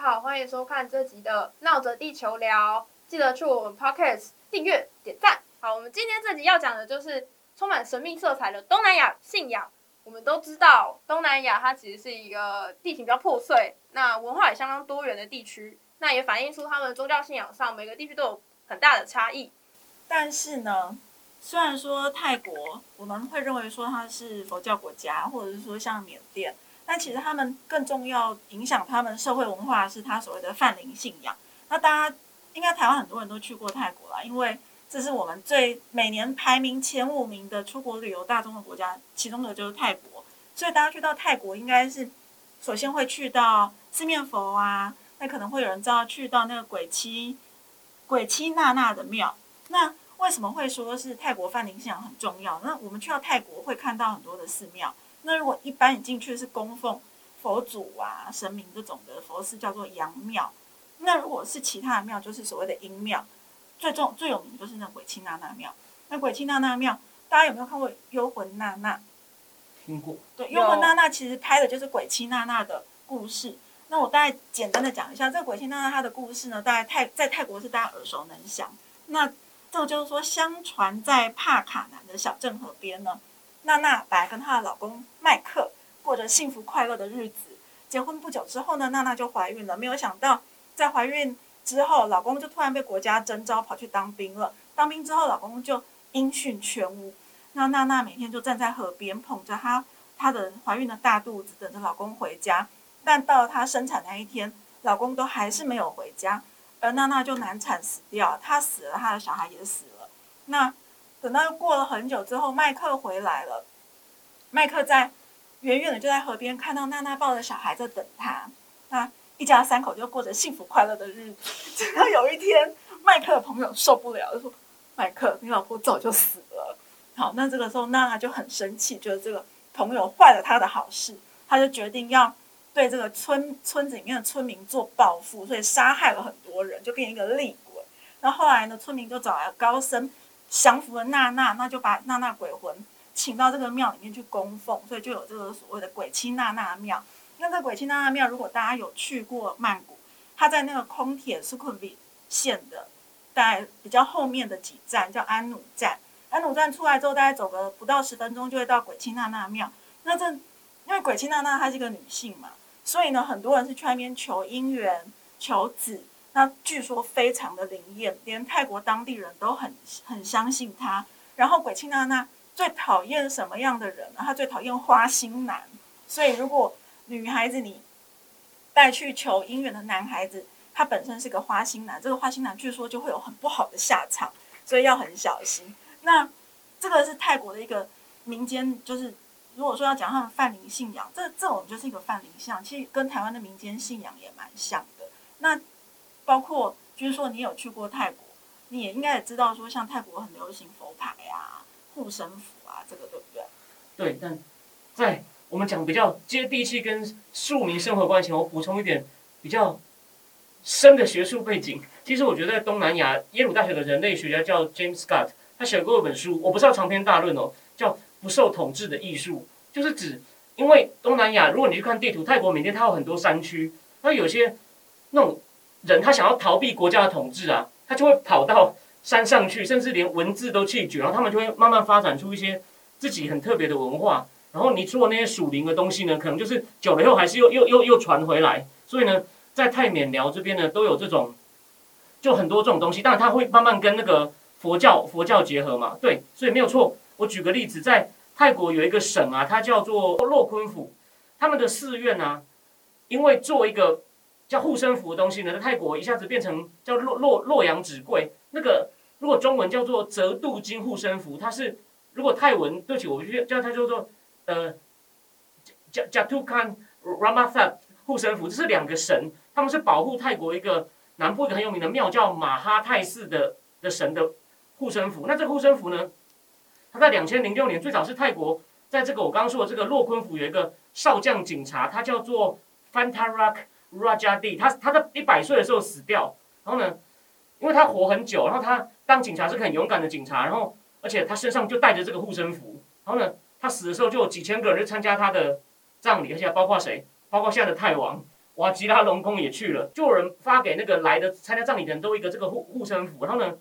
好，欢迎收看这集的《闹着地球聊》，记得去我们 Podcast 订阅、点赞。好，我们今天这集要讲的就是充满神秘色彩的东南亚信仰。我们都知道，东南亚它其实是一个地形比较破碎，那文化也相当多元的地区，那也反映出他们宗教信仰上每个地区都有很大的差异。但是呢，虽然说泰国我们会认为说它是佛教国家，或者是说像缅甸，但其实他们更重要影响他们社会文化是他所谓的泛灵信仰。那大家应该台湾很多人都去过泰国啦，因为这是我们最每年排名前五名的出国旅游大众的国家，其中的就是泰国。所以大家去到泰国，应该是首先会去到四面佛啊，那可能会有人知道去到那个鬼妻鬼妻娜娜的庙。那为什么会说是泰国泛灵信仰很重要？那我们去到泰国会看到很多的寺庙。那如果一般你进去是供奉佛祖啊、神明这种的佛寺，叫做阳庙。那如果是其他的庙，就是所谓的阴庙。最重最有名就是那鬼妻娜娜庙。那鬼妻娜娜庙，大家有没有看过《幽魂娜娜》？听过。对，《幽魂娜娜》其实拍的就是鬼妻娜娜的故事。那我大概简单的讲一下，这个鬼妻娜娜她的故事呢，大概泰在泰国是大家耳熟能详。那这个就是说，相传在帕卡南的小镇河边呢，娜娜本来跟她的老公麦克过着幸福快乐的日子。结婚不久之后呢，娜娜就怀孕了。没有想到，在怀孕之后，老公就突然被国家征召跑去当兵了。当兵之后，老公就音讯全无。那娜娜每天就站在河边，捧着她她的怀孕的大肚子，等着老公回家。但到了她生产那一天，老公都还是没有回家，而娜娜就难产死掉。她死了，她的小孩也死了。那等到过了很久之后，麦克回来了。麦克在远远的就在河边看到娜娜抱着小孩在等他。那一家三口就过着幸福快乐的日子。直到有一天，麦克的朋友受不了，就说：“麦克，你老婆早就死了。”好，那这个时候娜娜就很生气，觉得这个朋友坏了他的好事，他就决定要对这个村村子里面的村民做报复，所以杀害了很多人，就变一个厉鬼。那后来呢，村民就找来高僧降服了娜娜，那就把娜娜鬼魂请到这个庙里面去供奉，所以就有这个所谓的鬼妻娜娜庙。那这鬼妻娜娜庙，如果大家有去过曼谷，它在那个空铁苏坤比线的在比较后面的几站叫安努站。安努站出来之后，大概走个不到十分钟就会到鬼妻娜娜庙。那这因为鬼妻娜娜她是一个女性嘛，所以呢，很多人是去那边求姻缘、求子。那据说非常的灵验，连泰国当地人都很很相信他。然后鬼妻娜娜最讨厌什么样的人呢？她最讨厌花心男。所以如果女孩子你带去求姻缘的男孩子，他本身是个花心男，这个花心男据说就会有很不好的下场，所以要很小心。那这个是泰国的一个民间，就是如果说要讲他们泛灵信仰，这这种就是一个泛灵信仰，其实跟台湾的民间信仰也蛮像的。那包括就是说你有去过泰国，你也应该也知道说，像泰国很流行佛牌啊、护身符啊，这个对不对？对，但在我们讲比较接地气跟庶民生活关系，我补充一点比较深的学术背景。其实我觉得在东南亚，耶鲁大学的人类学家叫 James Scott。他写过一本书，我不是要长篇大论哦，叫《不受统治的艺术》，就是指，因为东南亚，如果你去看地图，泰国、缅甸，它有很多山区，那有些那种人，他想要逃避国家的统治啊，他就会跑到山上去，甚至连文字都弃绝，然后他们就会慢慢发展出一些自己很特别的文化。然后你做那些属灵的东西呢，可能就是久了以后还是又又又又传回来。所以呢，在泰缅寮这边呢，都有这种，就很多这种东西，但是它会慢慢跟那个。佛教佛教结合嘛，对，所以没有错。我举个例子，在泰国有一个省啊，它叫做洛坤府，他们的寺院啊，因为做一个叫护身符的东西呢，在泰国一下子变成叫洛洛洛阳纸贵。那个如果中文叫做折度金护身符，它是如果泰文对不起，我就叫它叫做呃加加图坎 Ramathat 护身符，这是两个神，他们是保护泰国一个南部一个很有名的庙叫马哈泰寺的的神的。护身符，那这个护身符呢？它在两千零六年最早是泰国，在这个我刚刚说的这个洛坤府有一个少将警察，他叫做 Fantarak Rajadi，他他在一百岁的时候死掉。然后呢，因为他活很久，然后他当警察是很勇敢的警察，然后而且他身上就带着这个护身符。然后呢，他死的时候就有几千个人去参加他的葬礼，而且包括谁？包括现在的泰王。瓦吉拉隆功也去了，就有人发给那个来的参加葬礼的人都一个这个护护身符，然后呢，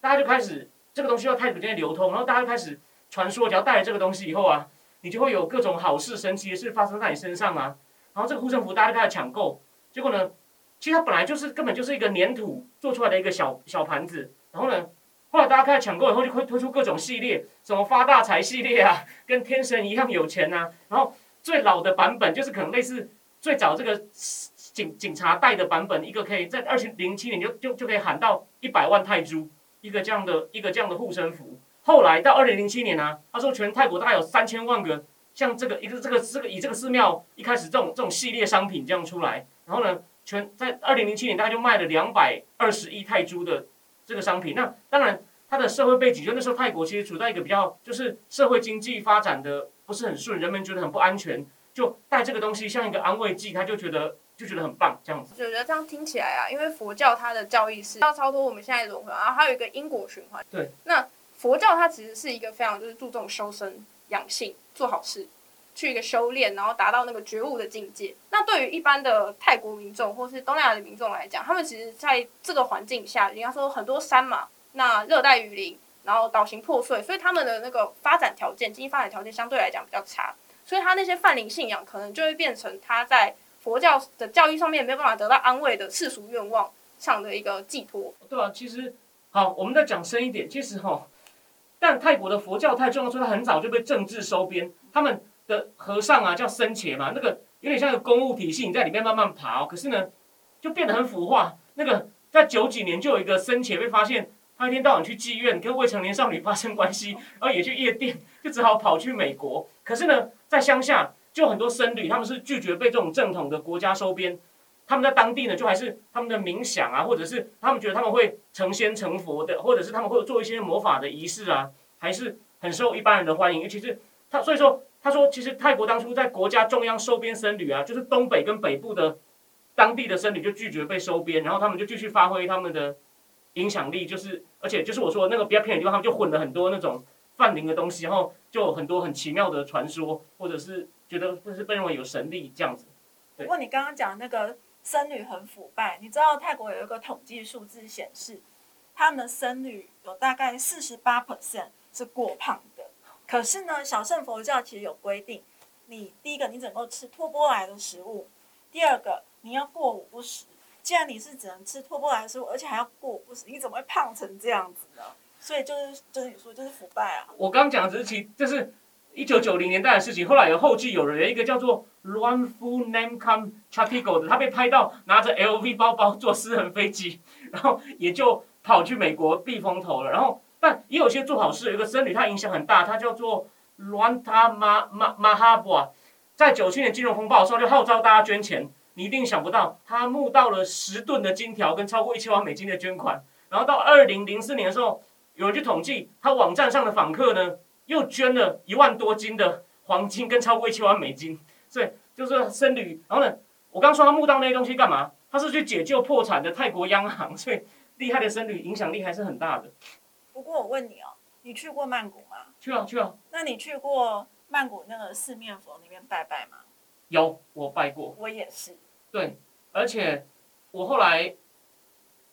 大家就开始这个东西要太古间流通，然后大家就开始传说，只要带了这个东西以后啊，你就会有各种好事、神奇的事发生在你身上啊。然后这个护身符大家就开始抢购，结果呢，其实它本来就是根本就是一个粘土做出来的一个小小盘子，然后呢，后来大家开始抢购以后，就会推出各种系列，什么发大财系列啊，跟天神一样有钱啊，然后最老的版本就是可能类似最早这个警警察带的版本，一个可以在二零零七年就就就可以喊到一百万泰铢，一个这样的一个这样的护身符。后来到二零零七年呢，他说全泰国大概有三千万个像这个一个这个这个以这个寺庙一开始这种这种系列商品这样出来，然后呢，全在二零零七年大概就卖了两百二十亿泰铢的这个商品。那当然，它的社会背景就那时候泰国其实处在一个比较就是社会经济发展的不是很顺，人们觉得很不安全，就带这个东西像一个安慰剂，他就觉得就觉得很棒这样子。我觉得这样听起来啊，因为佛教它的教义是要超脱我们现在的轮回，然后还有一个因果循环。对。那佛教它其实是一个非常就是注重修身养性、做好事，去一个修炼，然后达到那个觉悟的境界。那对于一般的泰国民众或是东南亚的民众来讲，他们其实在这个环境下，应该说很多山嘛，那热带雨林，然后岛型破碎，所以他们的那个发展条件、经济发展条件相对来讲比较差，所以他那些泛灵信仰可能就会变成他在佛教的教义上面没有办法得到安慰的世俗愿望上的一个寄托。对啊，其实好，我们再讲深一点，其实哈、但泰国的佛教太重要，所以它很早就被政治收编。他们的和尚啊，叫僧伽嘛，那个有点像个公务体系，你在里面慢慢爬、可是呢，就变得很腐化。那个在九几年就有一个僧伽被发现，他一天到晚去妓院跟未成年少女发生关系，然后也去夜店，就只好跑去美国。可是呢，在乡下就很多僧侣，他们是拒绝被这种正统的国家收编。他们在当地呢，就还是他们的冥想啊，或者是他们觉得他们会成仙成佛的，或者是他们会做一些魔法的仪式啊，还是很受一般人的欢迎。尤其是他，所以说他说，其实泰国当初在国家中央收编僧侣啊，就是东北跟北部的当地的僧侣就拒绝被收编，然后他们就继续发挥他们的影响力，就是而且就是我说那个比较偏的地方，他们就混了很多那种泛灵的东西，然后就有很多很奇妙的传说，或者是觉得或是被认为有神力这样子。不过你刚刚讲那个僧侣很腐败，你知道泰国有一个统计数字显示，他们的僧侣有大概四十八 percent 是过胖。可是呢，小乘佛教其实有规定，你第一个你只能够吃托钵来的食物，第二个你要过午不食。既然你是只能吃托钵来的食物，而且还要过午不食，你怎么会胖成这样子呢？所以就是就是你说就是腐败啊。我刚讲的只是其，就是一九九零年代的事情。后来有后继有人，有一个叫做 Luan Fu Namkam Chatigo 的，他被拍到拿着 LV 包包坐私人飞机，然后也就跑去美国避风头了。然后，但也有些做好事，有个僧侣，他影响很大，他叫做 Luanta Ma Ma Mahabua，在九七年金融风暴的时候，就号召大家捐钱。你一定想不到，他募到了十吨的金条跟超过一千万美金的捐款。然后到二零零四年的时候，有人去统计，他网站上的访客呢，又捐了一万多斤的黄金跟超过一千万美金。所以就是僧侣。然后呢，我刚说他募到那些东西干嘛？他是去解救破产的泰国央行。所以厉害的僧侣影响力还是很大的。不过我问你哦，你去过曼谷吗？去啊去啊，那你去过曼谷那个四面佛那边拜拜吗？有我拜过。我也是。对，而且我后来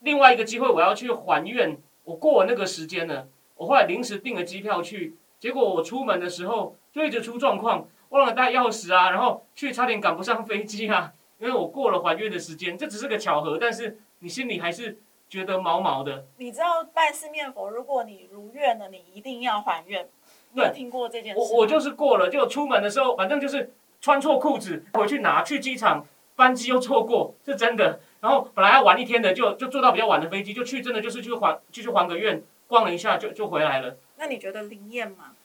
另外一个机会，我要去还愿，我过了那个时间了，我后来临时订了机票去，结果我出门的时候就一直出状况，忘了带钥匙啊，然后去差点赶不上飞机啊，因为我过了还愿的时间，这只是个巧合，但是你心里还是觉得毛毛的。你知道拜四面佛，如果你如愿了，你一定要还愿。你有对听过这件事？我我就是过了，就出门的时候，反正就是穿错裤子，回去拿，去机场班机又错过，是真的。然后本来要玩一天的，就就坐到比较晚的飞机，就去真的就是去还继续还个愿，逛了一下就就回来了。那你觉得灵验吗？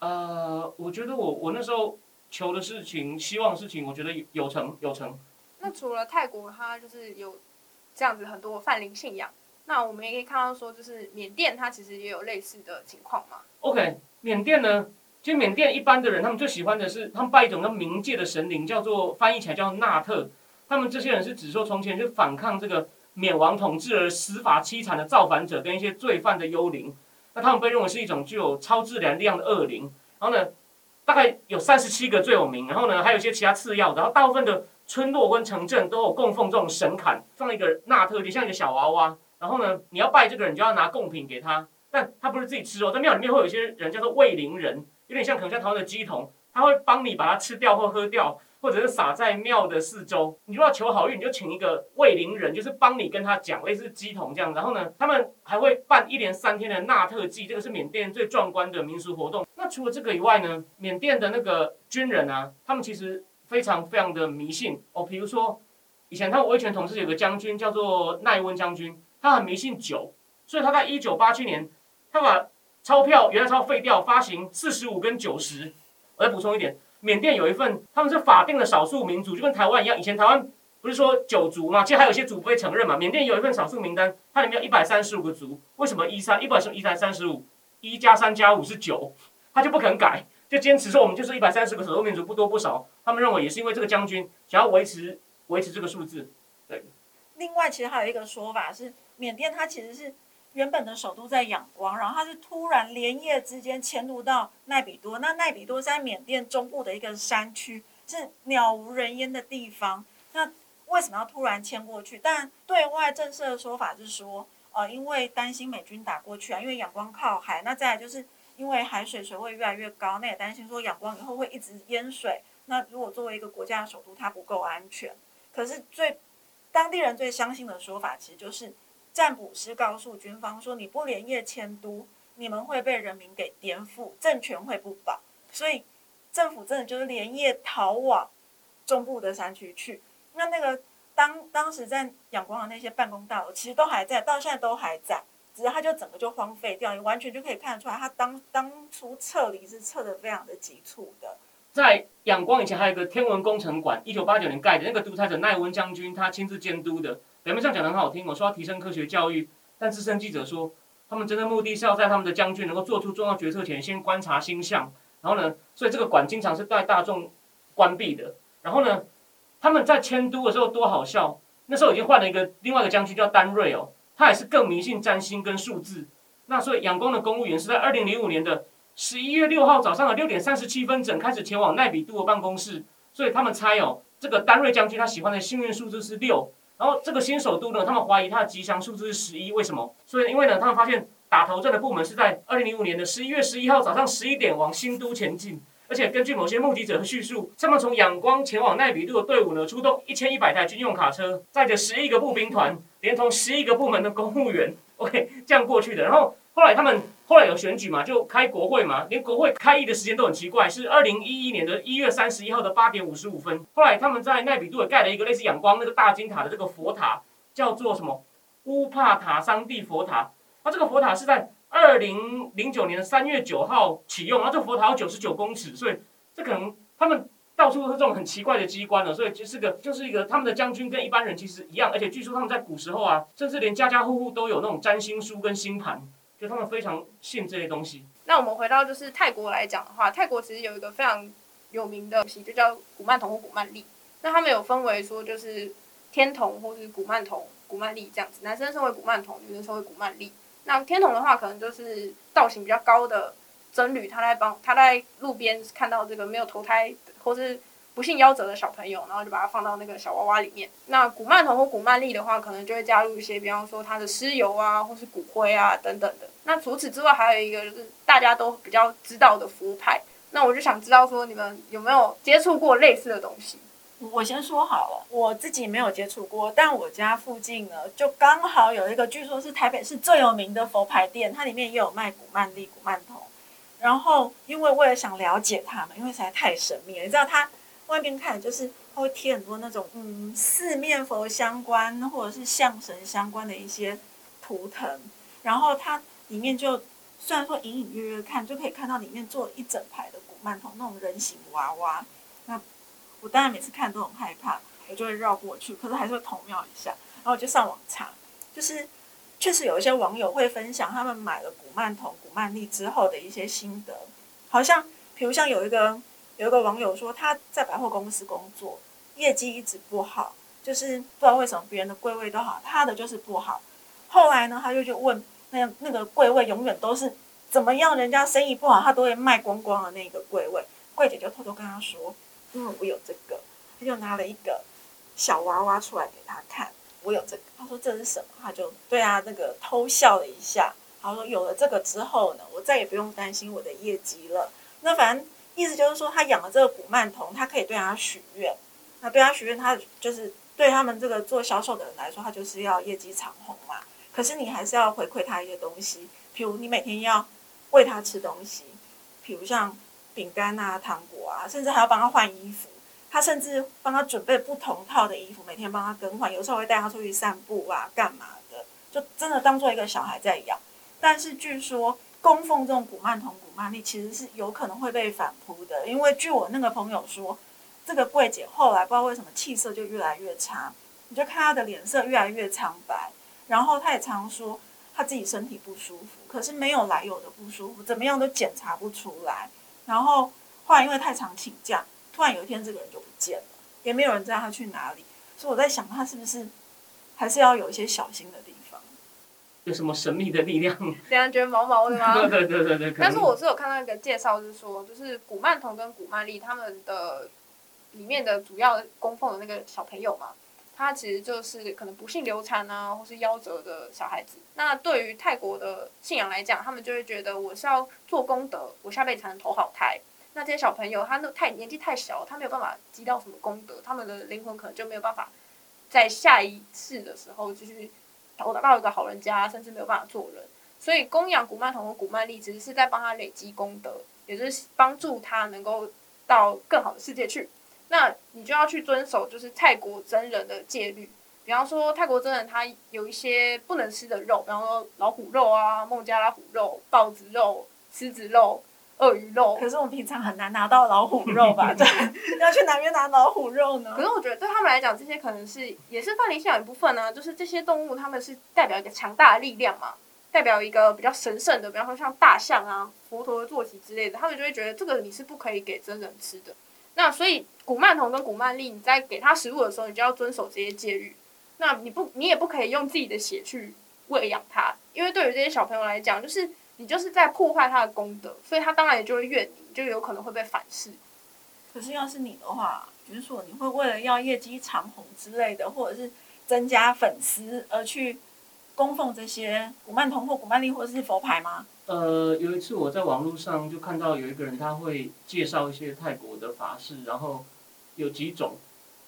呃，我觉得我我那时候求的事情、希望的事情，我觉得有有成有成。那除了泰国，它就是有这样子很多泛灵信仰，那我们也可以看到说，就是缅甸它其实也有类似的情况嘛。OK，缅甸呢，其实缅甸一般的人他们最喜欢的是他们拜一种叫冥界的神灵，叫做翻译起来叫纳特。他们这些人是指说从前就反抗这个缅王统治而死法凄惨的造反者跟一些罪犯的幽灵。那他们被认为是一种具有超自然力量的恶灵。然后呢，大概有三十七个最有名，然后呢还有一些其他次要的，然后大部分的村落跟城镇都有供奉这种神龛，放一个纳特祭，像一个小娃娃。然后呢，你要拜这个人，就要拿贡品给他，但他不是自己吃哦，在庙里面会有一些人叫做卫灵人，有点像可能像台湾的鸡童，他会帮你把它吃掉或喝掉，或者是撒在庙的四周。你如果要求好运，你就请一个卫灵人，就是帮你跟他讲，类似鸡童这样。然后呢，他们还会办一连三天的纳特祭，这个是缅甸最壮观的民俗活动。那除了这个以外呢，缅甸的那个军人啊，他们其实非常非常的迷信哦。比如说，以前他们威权统治有个将军叫做奈温将军。他很迷信酒，所以他在一九八七年，他把钞票原来钞废掉，发行四十五跟九十。我再补充一点，缅甸有一份他们是法定的少数民族，就跟台湾一样。以前台湾不是说九族嘛，其实还有一些族不被承认嘛。缅甸有一份少数名单，它里面有一百三十五个族。为什么一三一百是一三三十五，一加三加五是九，他就不肯改，就坚持说我们就是一百三十个少数民族，不多不少。他们认为也是因为这个将军想要维持维持这个数字。对。另外，其实还有一个说法是。缅甸它其实是原本的首都在仰光，然后它是突然连夜之间迁入到奈比多。那奈比多在缅甸中部的一个山区，是鸟无人烟的地方。那为什么要突然迁过去？但对外正式的说法是说，呃，因为担心美军打过去啊，因为仰光靠海。那再来就是因为海水水位越来越高，那也担心说仰光以后会一直淹水。那如果作为一个国家的首都，它不够安全。可是最当地人最相信的说法，其实就是。占卜师告诉军方说：“你不连夜迁都，你们会被人民给颠覆，政权会不保。所以政府真的就是连夜逃往中部的山区去。那那个当当时在仰光的那些办公大楼，其实都还在，到现在都还在，只是它就整个就荒废掉。你完全就可以看得出来，他当当初撤离是撤的非常的急促的。在仰光以前还有一个天文工程馆，一九八九年盖的，那个独裁者奈温将军他亲自监督的。”表面上讲的很好听，我说要提升科学教育，但资深记者说，他们真正目的是要在他们的将军能够做出重要决策前，先观察星象。然后呢，所以这个馆经常是带大众关闭的。然后呢，他们在迁都的时候多好笑，那时候已经换了一个另外一个将军叫丹瑞哦，他也是更迷信占星跟数字。那所以仰光的公务员是在二零零五年的十一月六号早上的六点三十七分整开始前往奈比杜的办公室，所以他们猜哦，这个丹瑞将军他喜欢的幸运数字是六。然后这个新首都呢，他们怀疑他的吉祥数字是十一，为什么？所以因为呢，他们发现打头阵的部门是在二零零五年的十一月十一号早上十一点往新都前进，而且根据某些目击者的叙述，他们从仰光前往奈比杜的队伍呢，出动一千一百台军用卡车，载着十一个步兵团，连同十一个部门的公务员，OK，这样过去的。然后后来他们。后来有选举嘛，就开国会嘛，连国会开议的时间都很奇怪，是二零一一年的一月三十一号的八点五十五分。后来他们在奈比杜也盖了一个类似仰光那个大金塔的这个佛塔，叫做什么乌帕塔桑蒂佛塔。那这个佛塔是在二零零九年的三月九号启用，然后这佛塔有九十九公尺，所以这可能他们到处都是这种很奇怪的机关了，所以就是个就是一个他们的将军跟一般人其实一样，而且据说他们在古时候啊，甚至连家家户户都有那种占星书跟星盘。就他们非常信这些东西。那我们回到就是泰国来讲的话，泰国其实有一个非常有名的皮，就叫古曼童或古曼丽。那他们有分为说，就是天童或是古曼童、古曼丽这样子。男生称为古曼童，女生称为古曼丽。那天童的话，可能就是造型比较高的僧侣，他在帮他在路边看到这个没有投胎或是。不幸夭折的小朋友，然后就把它放到那个小娃娃里面。那古曼童或古曼丽的话，可能就会加入一些，比方说它的尸油啊，或是骨灰啊等等的。那除此之外，还有一个就是大家都比较知道的福牌。那我就想知道说，你们有没有接触过类似的东西？我先说好了，我自己没有接触过，但我家附近呢，就刚好有一个，据说是台北市最有名的佛牌店，它里面也有卖古曼丽、古曼童。然后，因为为了想了解他们，因为实在太神秘了，你知道它。外面看就是它会贴很多那种嗯四面佛相关或者是象神相关的一些图腾，然后它里面就虽然说隐隐约约看就可以看到里面做一整排的古曼童那种人形娃娃，我当然每次看都很害怕，我就会绕过去，可是还是会偷瞄一下，然后我就上网查，就是确实有一些网友会分享他们买了古曼童、古曼丽之后的一些心得，好像比如像有一个。有一个网友说他在百货公司工作，业绩一直不好，就是不知道为什么别人的柜位都好，他的就是不好。后来呢，他就去问那那个柜位永远都是怎么样，人家生意不好，他都会卖光光的那个柜位。柜姐就偷偷跟他说：“嗯，我有这个。”他就拿了一个小娃娃出来给他看，我有这个。他说这是什么？他就对啊，那个偷笑了一下。他说有了这个之后呢，我再也不用担心我的业绩了。那反正意思就是说，他养了这个古曼童，他可以对他许愿。那对他许愿，他就是对他们这个做销售的人来说，他就是要业绩长虹嘛。可是你还是要回馈他一些东西，譬如你每天要喂他吃东西，譬如像饼干啊、糖果啊，甚至还要帮他换衣服。他甚至帮他准备不同套的衣服，每天帮他更换，有时候会带他出去散步啊，干嘛的，就真的当做一个小孩在养。但是据说供奉这种古曼童、古曼丽，其实是有可能会被反扑的，因为据我那个朋友说，这个柜姐后来不知道为什么气色就越来越差，你就看她的脸色越来越苍白，然后她也常说她自己身体不舒服，可是没有来由的不舒服，怎么样都检查不出来，然后后来因为太常请假。突然有一天，这个人就不见了，也没有人知道他去哪里。所以我在想，他是不是还是要有一些小心的地方？有什么神秘的力量？这样觉得毛毛的吗？对对对对对。但是我是有看到一个介绍，是说，就是古曼童跟古曼丽他们的里面的主要供奉的那个小朋友嘛，他其实就是可能不幸流产啊，或是夭折的小孩子。那对于泰国的信仰来讲，他们就会觉得我是要做功德，我下辈子才能投好胎。那这些小朋友，他那太年纪太小，他没有办法积到什么功德，他们的灵魂可能就没有办法在下一世的时候继续投到一个好人家，甚至没有办法做人。所以供养古曼童和古曼丽，其实是在帮他累积功德，也就是帮助他能够到更好的世界去。那你就要去遵守，就是泰国真人的戒律。比方说，泰国真人他有一些不能吃的肉，比方说老虎肉啊、孟加拉虎肉、豹子肉、狮子肉。鳄鱼肉，可是我们平常很难拿到老虎肉吧？对，要去哪边拿老虎肉呢？可是我觉得对他们来讲，这些可能是也是范灵信仰一部分呢。就是这些动物，他们是代表一个强大的力量嘛，代表一个比较神圣的，比方说像大象啊、佛陀的坐骑之类的，他们就会觉得这个你是不可以给真人吃的。那所以古曼童跟古曼丽，你在给他食物的时候，你就要遵守这些戒律。那你不，你也不可以用自己的血去喂养它，因为对于这些小朋友来讲，就是。你就是在破坏他的功德，所以他当然也就会怨你，就有可能会被反噬。可是要是你的话，比如说你会为了要业绩长虹之类的，或者是增加粉丝而去供奉这些古曼童或古曼丽或者是佛牌吗？呃，有一次我在网络上就看到有一个人他会介绍一些泰国的法事，然后有几种，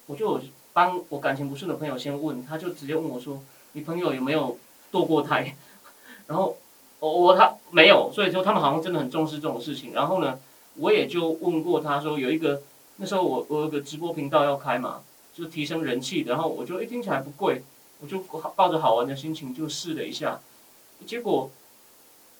我就帮我感情不顺的朋友先问，他就直接问我说：“你朋友有没有堕过胎？” 然后。我我他没有，所以说他们好像真的很重视这种事情。然后呢，我也就问过他说，有一个那时候我我有个直播频道要开嘛，就提升人气。然后我就一听起来不贵，我就抱着好玩的心情就试了一下。结果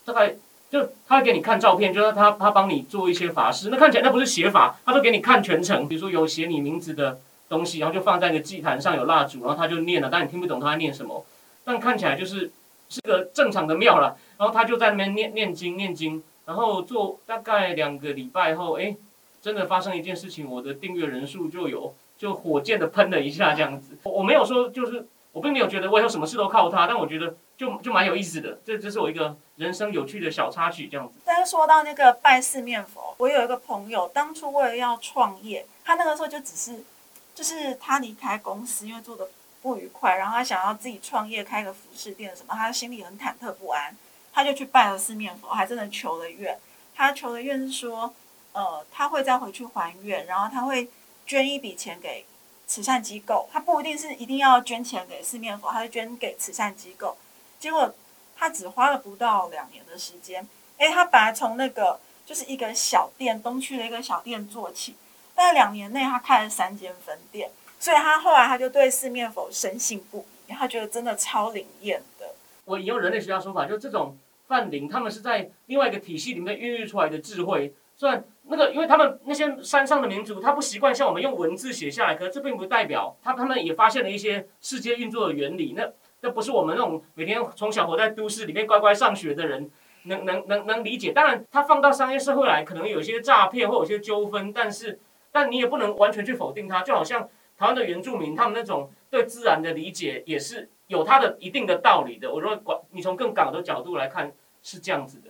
大概就他给你看照片，就是他他帮你做一些法事，那看起来那不是写法，他都给你看全程。比如说有写你名字的东西，然后就放在一个祭坛上有蜡烛，然后他就念了，但你听不懂他在念什么，但看起来就是是个正常的庙了。然后他就在那边念念经念经，然后做大概两个礼拜后，哎，真的发生一件事情，我的订阅人数就有就火箭的喷了一下这样子。我没有说就是我并没有觉得我以后什么事都靠他，但我觉得就就蛮有意思的，这这是我一个人生有趣的小插曲这样子。但是说到那个拜四面佛，我有一个朋友，当初为了要创业，他那个时候就只是就是他离开公司，因为做的不愉快，然后他想要自己创业开个服饰店什么，他心里很忐忑不安。他就去拜了四面佛，还真的求了愿。他求的愿是说，呃，他会再回去还愿，然后他会捐一笔钱给慈善机构。他不一定是一定要捐钱给四面佛，他是捐给慈善机构。结果他只花了不到两年的时间，诶，他本来从那个就是一个小店，东区的一个小店做起，但两年内他开了三间分店，所以他后来他就对四面佛深信不疑，他觉得真的超灵验的。我引用人类学家说法，就这种泛灵，他们是在另外一个体系里面孕育出来的智慧。虽然那个，因为他们那些山上的民族，他不习惯像我们用文字写下来，可是这并不代表他他们也发现了一些世界运作的原理。那那不是我们那种每天从小活在都市里面乖乖上学的人能能能能理解。当然，他放到商业社会来，可能有些诈骗或有些纠纷，但是但你也不能完全去否定他。就好像台湾的原住民，他们那种对自然的理解也是。有他的一定的道理的，我说管你从更港的角度来看是这样子的，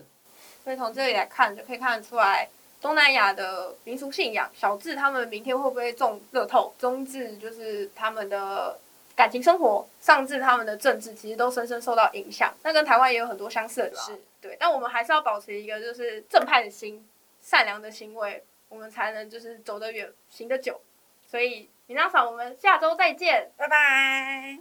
所以从这里来看就可以看得出来，东南亚的民俗信仰，小智他们明天会不会中乐透，中智就是他们的感情生活，上至他们的政治，其实都深深受到影响。那跟台湾也有很多相似的地方是对，但我们还是要保持一个就是正派的心、善良的行为，我们才能就是走得远、行得久。所以，米娜嫂，我们下周再见。拜拜。